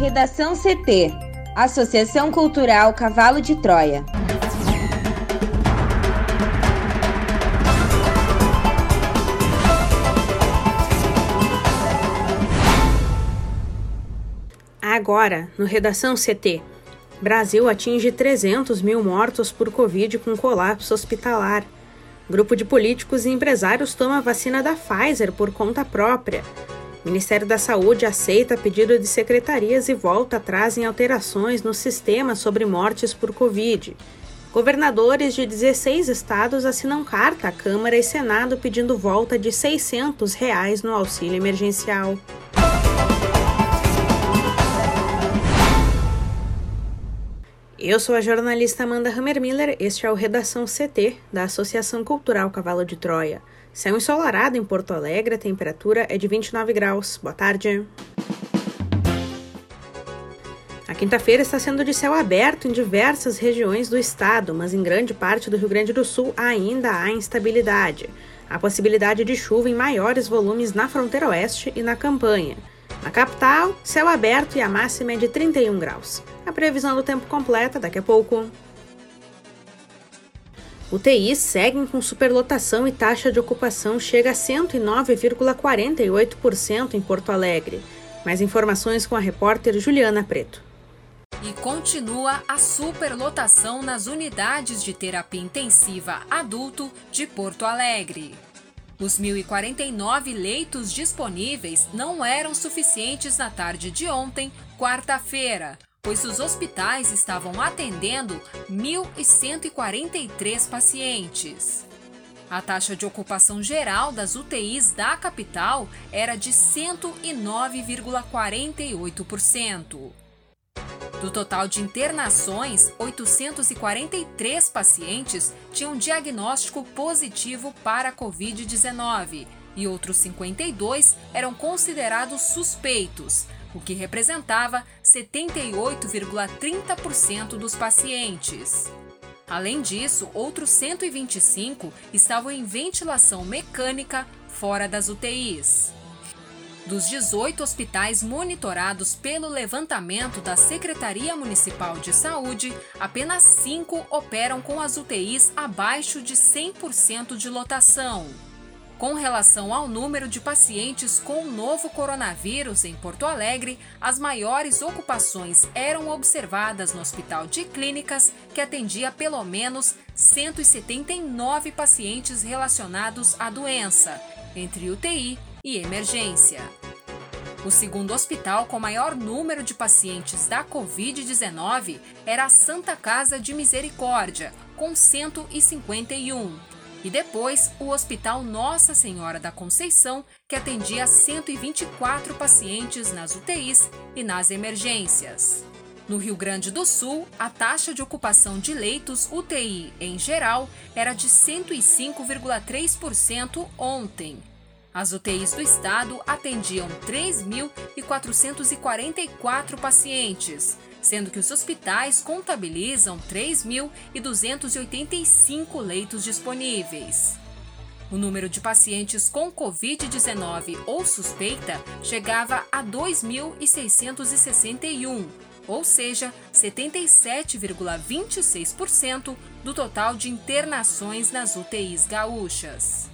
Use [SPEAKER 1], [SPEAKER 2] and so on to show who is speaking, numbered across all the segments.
[SPEAKER 1] Redação CT Associação Cultural Cavalo de Troia.
[SPEAKER 2] Agora, no Redação CT. Brasil atinge 300 mil mortos por Covid com colapso hospitalar. Grupo de políticos e empresários toma vacina da Pfizer por conta própria. Ministério da Saúde aceita pedido de secretarias e volta atrás em alterações no sistema sobre mortes por Covid. Governadores de 16 estados assinam carta à Câmara e Senado pedindo volta de 600 reais no auxílio emergencial. Eu sou a jornalista Amanda Hammermiller, este é o Redação CT, da Associação Cultural Cavalo de Troia. Céu ensolarado em Porto Alegre, a temperatura é de 29 graus. Boa tarde. A quinta-feira está sendo de céu aberto em diversas regiões do estado, mas em grande parte do Rio Grande do Sul ainda há instabilidade. Há possibilidade de chuva em maiores volumes na fronteira oeste e na campanha. Na capital, céu aberto e a máxima é de 31 graus. A previsão do tempo completa daqui a pouco. UTIs seguem com superlotação e taxa de ocupação chega a 109,48% em Porto Alegre. Mais informações com a repórter Juliana Preto.
[SPEAKER 3] E continua a superlotação nas unidades de terapia intensiva adulto de Porto Alegre. Os 1.049 leitos disponíveis não eram suficientes na tarde de ontem, quarta-feira, pois os hospitais estavam atendendo 1.143 pacientes. A taxa de ocupação geral das UTIs da capital era de 109,48%. Do total de internações, 843 pacientes tinham diagnóstico positivo para a Covid-19 e outros 52 eram considerados suspeitos, o que representava 78,30% dos pacientes. Além disso, outros 125 estavam em ventilação mecânica fora das UTIs. Dos 18 hospitais monitorados pelo levantamento da Secretaria Municipal de Saúde, apenas 5 operam com as UTIs abaixo de 100% de lotação. Com relação ao número de pacientes com o novo coronavírus em Porto Alegre, as maiores ocupações eram observadas no Hospital de Clínicas, que atendia pelo menos 179 pacientes relacionados à doença, entre UTI e emergência. O segundo hospital com maior número de pacientes da Covid-19 era a Santa Casa de Misericórdia, com 151. E depois o Hospital Nossa Senhora da Conceição, que atendia 124 pacientes nas UTIs e nas emergências. No Rio Grande do Sul, a taxa de ocupação de leitos UTI em geral era de 105,3% ontem as UTIs do estado atendiam 3.444 pacientes, sendo que os hospitais contabilizam 3.285 leitos disponíveis. O número de pacientes com Covid-19 ou suspeita chegava a 2.661, ou seja, 77,26% do total de internações nas UTIs gaúchas.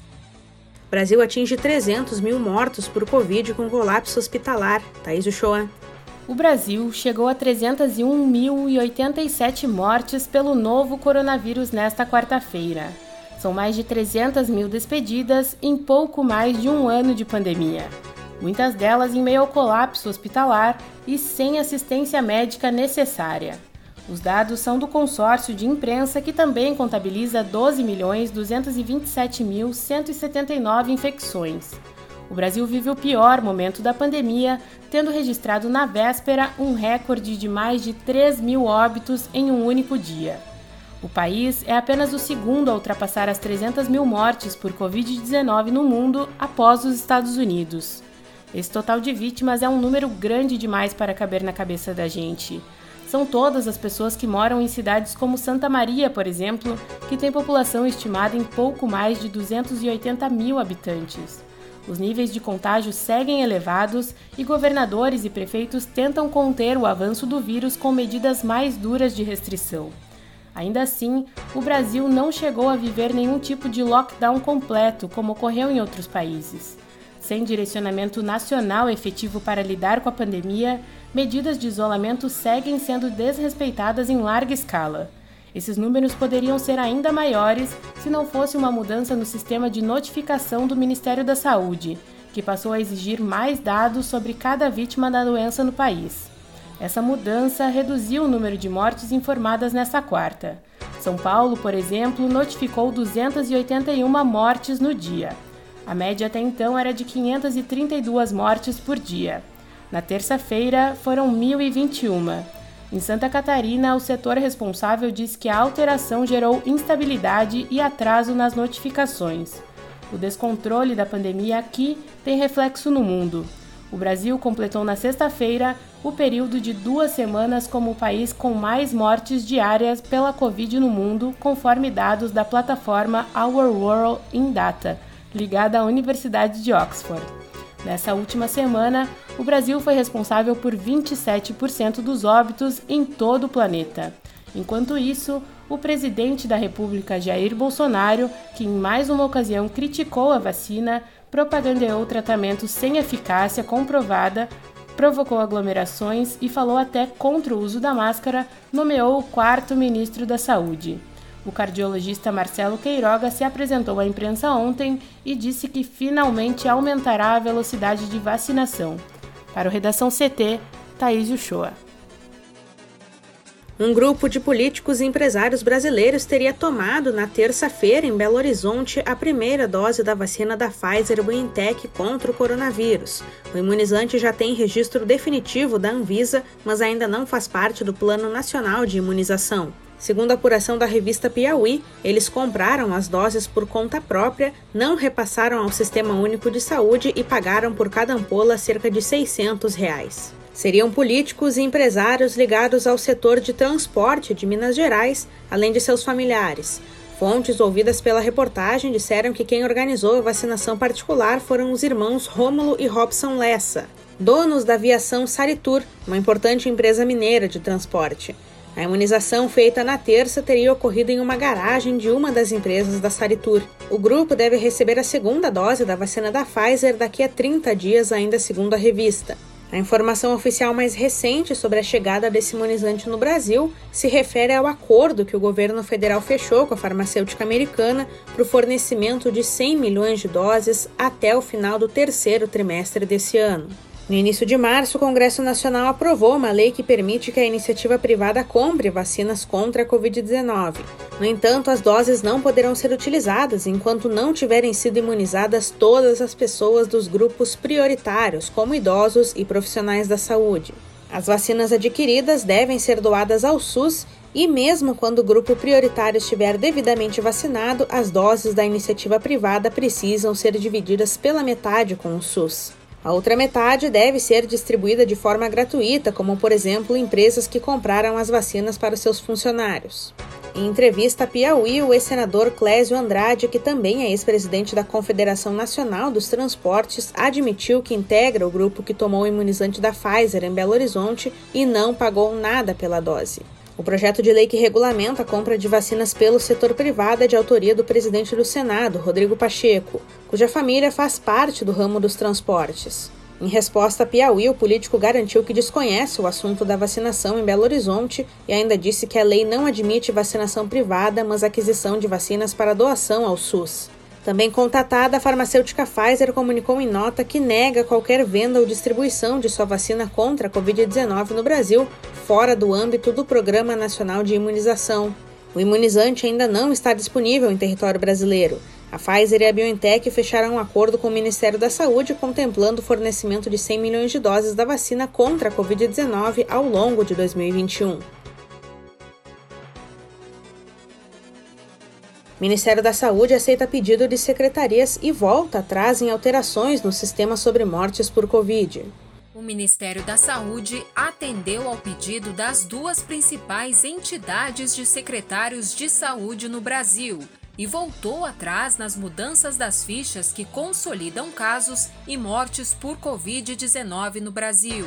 [SPEAKER 2] Brasil atinge 300 mil mortos por Covid com colapso hospitalar. Thaís Uchoa.
[SPEAKER 4] O Brasil chegou a 301.087 mortes pelo novo coronavírus nesta quarta-feira. São mais de 300 mil despedidas em pouco mais de um ano de pandemia. Muitas delas em meio ao colapso hospitalar e sem assistência médica necessária. Os dados são do consórcio de imprensa que também contabiliza 12.227.179 infecções. O Brasil vive o pior momento da pandemia, tendo registrado na véspera um recorde de mais de 3 mil óbitos em um único dia. O país é apenas o segundo a ultrapassar as 300 mil mortes por Covid-19 no mundo após os Estados Unidos. Esse total de vítimas é um número grande demais para caber na cabeça da gente são todas as pessoas que moram em cidades como Santa Maria, por exemplo, que tem população estimada em pouco mais de 280 mil habitantes. Os níveis de contágio seguem elevados e governadores e prefeitos tentam conter o avanço do vírus com medidas mais duras de restrição. Ainda assim, o Brasil não chegou a viver nenhum tipo de lockdown completo, como ocorreu em outros países. Sem direcionamento nacional efetivo para lidar com a pandemia, medidas de isolamento seguem sendo desrespeitadas em larga escala. Esses números poderiam ser ainda maiores se não fosse uma mudança no sistema de notificação do Ministério da Saúde, que passou a exigir mais dados sobre cada vítima da doença no país. Essa mudança reduziu o número de mortes informadas nesta quarta. São Paulo, por exemplo, notificou 281 mortes no dia. A média até então era de 532 mortes por dia. Na terça-feira, foram 1.021. Em Santa Catarina, o setor responsável diz que a alteração gerou instabilidade e atraso nas notificações. O descontrole da pandemia aqui tem reflexo no mundo. O Brasil completou na sexta-feira o período de duas semanas como o país com mais mortes diárias pela Covid no mundo, conforme dados da plataforma Our World in Data, ligada à Universidade de Oxford. Nessa última semana, o Brasil foi responsável por 27% dos óbitos em todo o planeta. Enquanto isso, o presidente da República, Jair Bolsonaro, que em mais uma ocasião criticou a vacina, propagandeou tratamento sem eficácia comprovada, provocou aglomerações e falou até contra o uso da máscara, nomeou o quarto ministro da Saúde. O cardiologista Marcelo Queiroga se apresentou à imprensa ontem e disse que finalmente aumentará a velocidade de vacinação. Para o Redação CT, Thaís Uchoa.
[SPEAKER 2] Um grupo de políticos e empresários brasileiros teria tomado na terça-feira em Belo Horizonte a primeira dose da vacina da Pfizer BioNTech contra o coronavírus. O imunizante já tem registro definitivo da Anvisa, mas ainda não faz parte do Plano Nacional de Imunização. Segundo a apuração da revista Piauí, eles compraram as doses por conta própria, não repassaram ao Sistema Único de Saúde e pagaram por cada ampola cerca de 600 reais. Seriam políticos e empresários ligados ao setor de transporte de Minas Gerais, além de seus familiares. Fontes ouvidas pela reportagem disseram que quem organizou a vacinação particular foram os irmãos Rômulo e Robson Lessa, donos da aviação Saritur, uma importante empresa mineira de transporte. A imunização feita na terça teria ocorrido em uma garagem de uma das empresas da Saritur. O grupo deve receber a segunda dose da vacina da Pfizer daqui a 30 dias, ainda segundo a revista. A informação oficial mais recente sobre a chegada desse imunizante no Brasil se refere ao acordo que o governo federal fechou com a farmacêutica americana para o fornecimento de 100 milhões de doses até o final do terceiro trimestre desse ano. No início de março, o Congresso Nacional aprovou uma lei que permite que a iniciativa privada compre vacinas contra a Covid-19. No entanto, as doses não poderão ser utilizadas enquanto não tiverem sido imunizadas todas as pessoas dos grupos prioritários, como idosos e profissionais da saúde. As vacinas adquiridas devem ser doadas ao SUS e, mesmo quando o grupo prioritário estiver devidamente vacinado, as doses da iniciativa privada precisam ser divididas pela metade com o SUS. A outra metade deve ser distribuída de forma gratuita, como por exemplo empresas que compraram as vacinas para seus funcionários. Em entrevista a Piauí, o ex-senador Clésio Andrade, que também é ex-presidente da Confederação Nacional dos Transportes, admitiu que integra o grupo que tomou o imunizante da Pfizer em Belo Horizonte e não pagou nada pela dose. O projeto de lei que regulamenta a compra de vacinas pelo setor privado é de autoria do presidente do Senado, Rodrigo Pacheco, cuja família faz parte do ramo dos transportes. Em resposta a Piauí, o político garantiu que desconhece o assunto da vacinação em Belo Horizonte e ainda disse que a lei não admite vacinação privada, mas aquisição de vacinas para doação ao SUS. Também contatada, a farmacêutica Pfizer comunicou em nota que nega qualquer venda ou distribuição de sua vacina contra a Covid-19 no Brasil, fora do âmbito do Programa Nacional de Imunização. O imunizante ainda não está disponível em território brasileiro. A Pfizer e a BioNTech fecharam um acordo com o Ministério da Saúde contemplando o fornecimento de 100 milhões de doses da vacina contra a Covid-19 ao longo de 2021. Ministério da Saúde aceita pedido de secretarias e volta atrás em alterações no sistema sobre mortes por Covid.
[SPEAKER 3] O Ministério da Saúde atendeu ao pedido das duas principais entidades de secretários de saúde no Brasil, e voltou atrás nas mudanças das fichas que consolidam casos e mortes por Covid-19 no Brasil.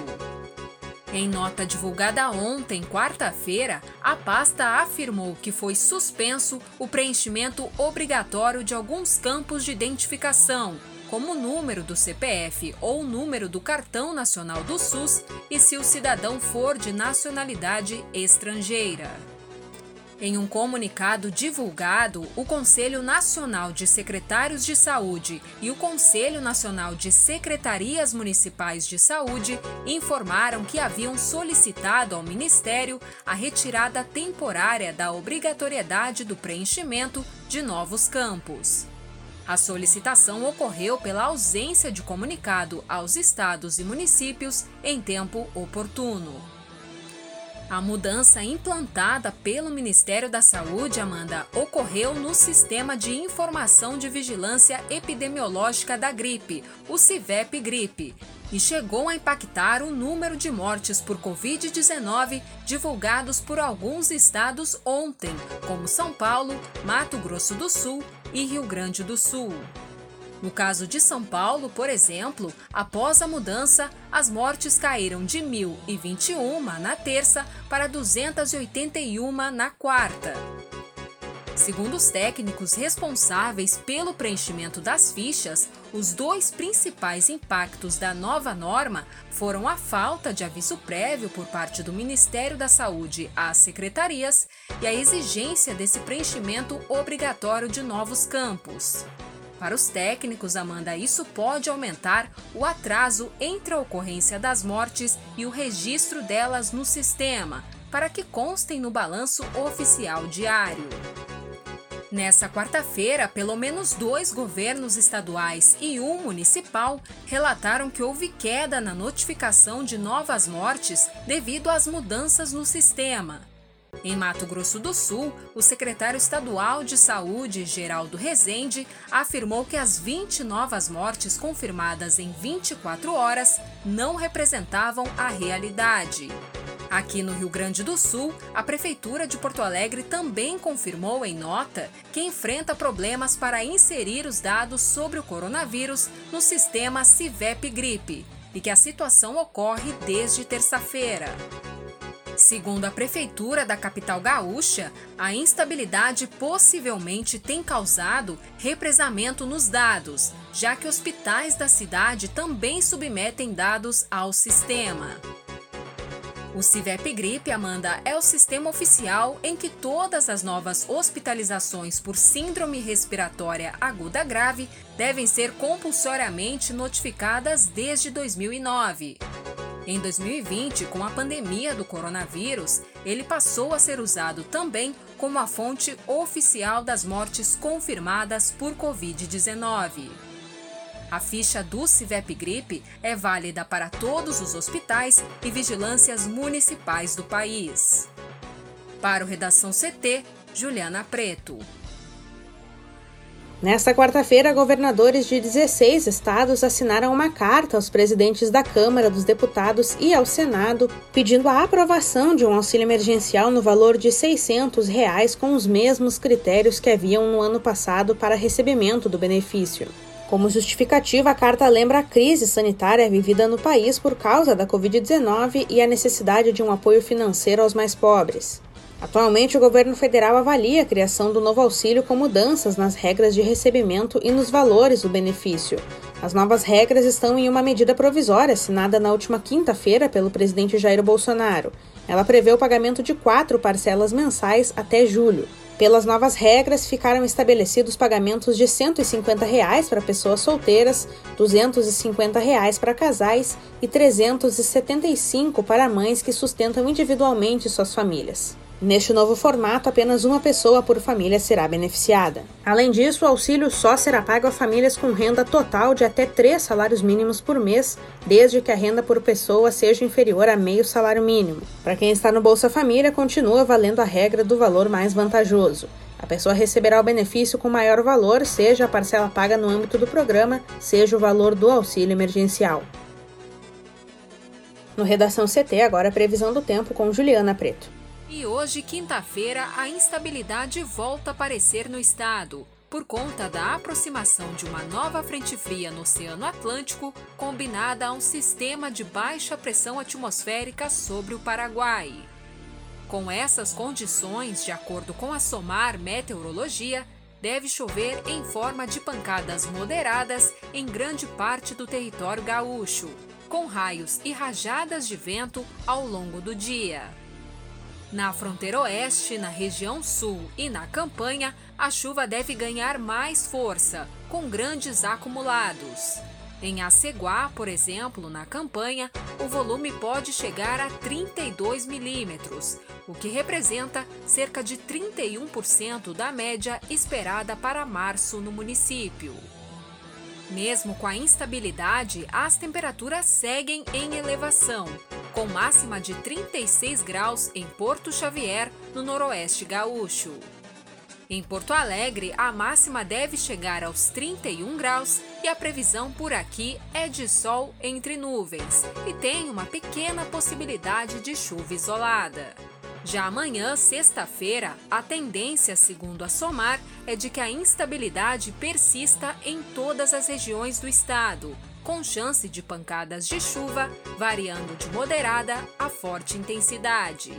[SPEAKER 3] Em nota divulgada ontem, quarta-feira, a pasta afirmou que foi suspenso o preenchimento obrigatório de alguns campos de identificação, como o número do CPF ou o número do cartão nacional do SUS e se o cidadão for de nacionalidade estrangeira. Em um comunicado divulgado, o Conselho Nacional de Secretários de Saúde e o Conselho Nacional de Secretarias Municipais de Saúde informaram que haviam solicitado ao Ministério a retirada temporária da obrigatoriedade do preenchimento de novos campos. A solicitação ocorreu pela ausência de comunicado aos estados e municípios em tempo oportuno. A mudança implantada pelo Ministério da Saúde, Amanda, ocorreu no Sistema de Informação de Vigilância Epidemiológica da Gripe, o CIVEP Gripe, e chegou a impactar o número de mortes por Covid-19 divulgados por alguns estados ontem, como São Paulo, Mato Grosso do Sul e Rio Grande do Sul. No caso de São Paulo, por exemplo, após a mudança, as mortes caíram de 1.021 na terça para 281 na quarta. Segundo os técnicos responsáveis pelo preenchimento das fichas, os dois principais impactos da nova norma foram a falta de aviso prévio por parte do Ministério da Saúde às secretarias e a exigência desse preenchimento obrigatório de novos campos. Para os técnicos, Amanda, isso pode aumentar o atraso entre a ocorrência das mortes e o registro delas no sistema, para que constem no balanço oficial diário. Nessa quarta-feira, pelo menos dois governos estaduais e um municipal relataram que houve queda na notificação de novas mortes devido às mudanças no sistema. Em Mato Grosso do Sul, o secretário estadual de Saúde, Geraldo Rezende, afirmou que as 20 novas mortes confirmadas em 24 horas não representavam a realidade. Aqui no Rio Grande do Sul, a Prefeitura de Porto Alegre também confirmou em nota que enfrenta problemas para inserir os dados sobre o coronavírus no sistema Civep Gripe e que a situação ocorre desde terça-feira. Segundo a prefeitura da capital gaúcha, a instabilidade possivelmente tem causado represamento nos dados, já que hospitais da cidade também submetem dados ao sistema. O Civep Gripe, Amanda, é o sistema oficial em que todas as novas hospitalizações por síndrome respiratória aguda grave devem ser compulsoriamente notificadas desde 2009. Em 2020, com a pandemia do coronavírus, ele passou a ser usado também como a fonte oficial das mortes confirmadas por Covid-19. A ficha do Civep Gripe é válida para todos os hospitais e vigilâncias municipais do país. Para o Redação CT, Juliana Preto.
[SPEAKER 2] Nesta quarta-feira, governadores de 16 estados assinaram uma carta aos presidentes da Câmara dos Deputados e ao Senado pedindo a aprovação de um auxílio emergencial no valor de 600 reais com os mesmos critérios que haviam no ano passado para recebimento do benefício. Como justificativa, a carta lembra a crise sanitária vivida no país por causa da Covid-19 e a necessidade de um apoio financeiro aos mais pobres. Atualmente, o governo federal avalia a criação do novo auxílio com mudanças nas regras de recebimento e nos valores do benefício. As novas regras estão em uma medida provisória assinada na última quinta-feira pelo presidente Jair Bolsonaro. Ela prevê o pagamento de quatro parcelas mensais até julho. Pelas novas regras, ficaram estabelecidos pagamentos de 150 reais para pessoas solteiras, 250 reais para casais e R$ 375 para mães que sustentam individualmente suas famílias. Neste novo formato, apenas uma pessoa por família será beneficiada. Além disso, o auxílio só será pago a famílias com renda total de até três salários mínimos por mês, desde que a renda por pessoa seja inferior a meio salário mínimo. Para quem está no Bolsa Família, continua valendo a regra do valor mais vantajoso. A pessoa receberá o benefício com maior valor, seja a parcela paga no âmbito do programa, seja o valor do auxílio emergencial. No Redação CT, agora previsão do tempo com Juliana Preto.
[SPEAKER 3] E hoje, quinta-feira, a instabilidade volta a aparecer no estado, por conta da aproximação de uma nova frente fria no Oceano Atlântico, combinada a um sistema de baixa pressão atmosférica sobre o Paraguai. Com essas condições, de acordo com a SOMAR Meteorologia, deve chover em forma de pancadas moderadas em grande parte do território gaúcho, com raios e rajadas de vento ao longo do dia. Na fronteira oeste, na região sul e na campanha, a chuva deve ganhar mais força, com grandes acumulados. Em Aceguá, por exemplo, na campanha, o volume pode chegar a 32 milímetros, o que representa cerca de 31% da média esperada para março no município. Mesmo com a instabilidade, as temperaturas seguem em elevação, com máxima de 36 graus em Porto Xavier, no noroeste gaúcho. Em Porto Alegre, a máxima deve chegar aos 31 graus e a previsão por aqui é de sol entre nuvens e tem uma pequena possibilidade de chuva isolada. Já amanhã, sexta-feira, a tendência, segundo a SOMAR, é de que a instabilidade persista em todas as regiões do estado, com chance de pancadas de chuva variando de moderada a forte intensidade.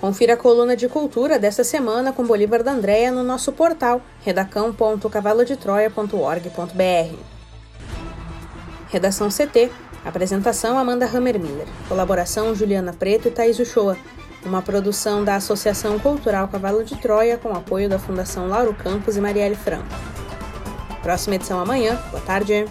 [SPEAKER 2] Confira a coluna de cultura desta semana com Bolívar da Andréia no nosso portal redacão.cavalodetroia.org.br. Redação CT. Apresentação Amanda Hammermiller. Colaboração Juliana Preto e Thaís Uchoa. Uma produção da Associação Cultural Cavalo de Troia com apoio da Fundação Lauro Campos e Marielle Franco. Próxima edição amanhã. Boa tarde.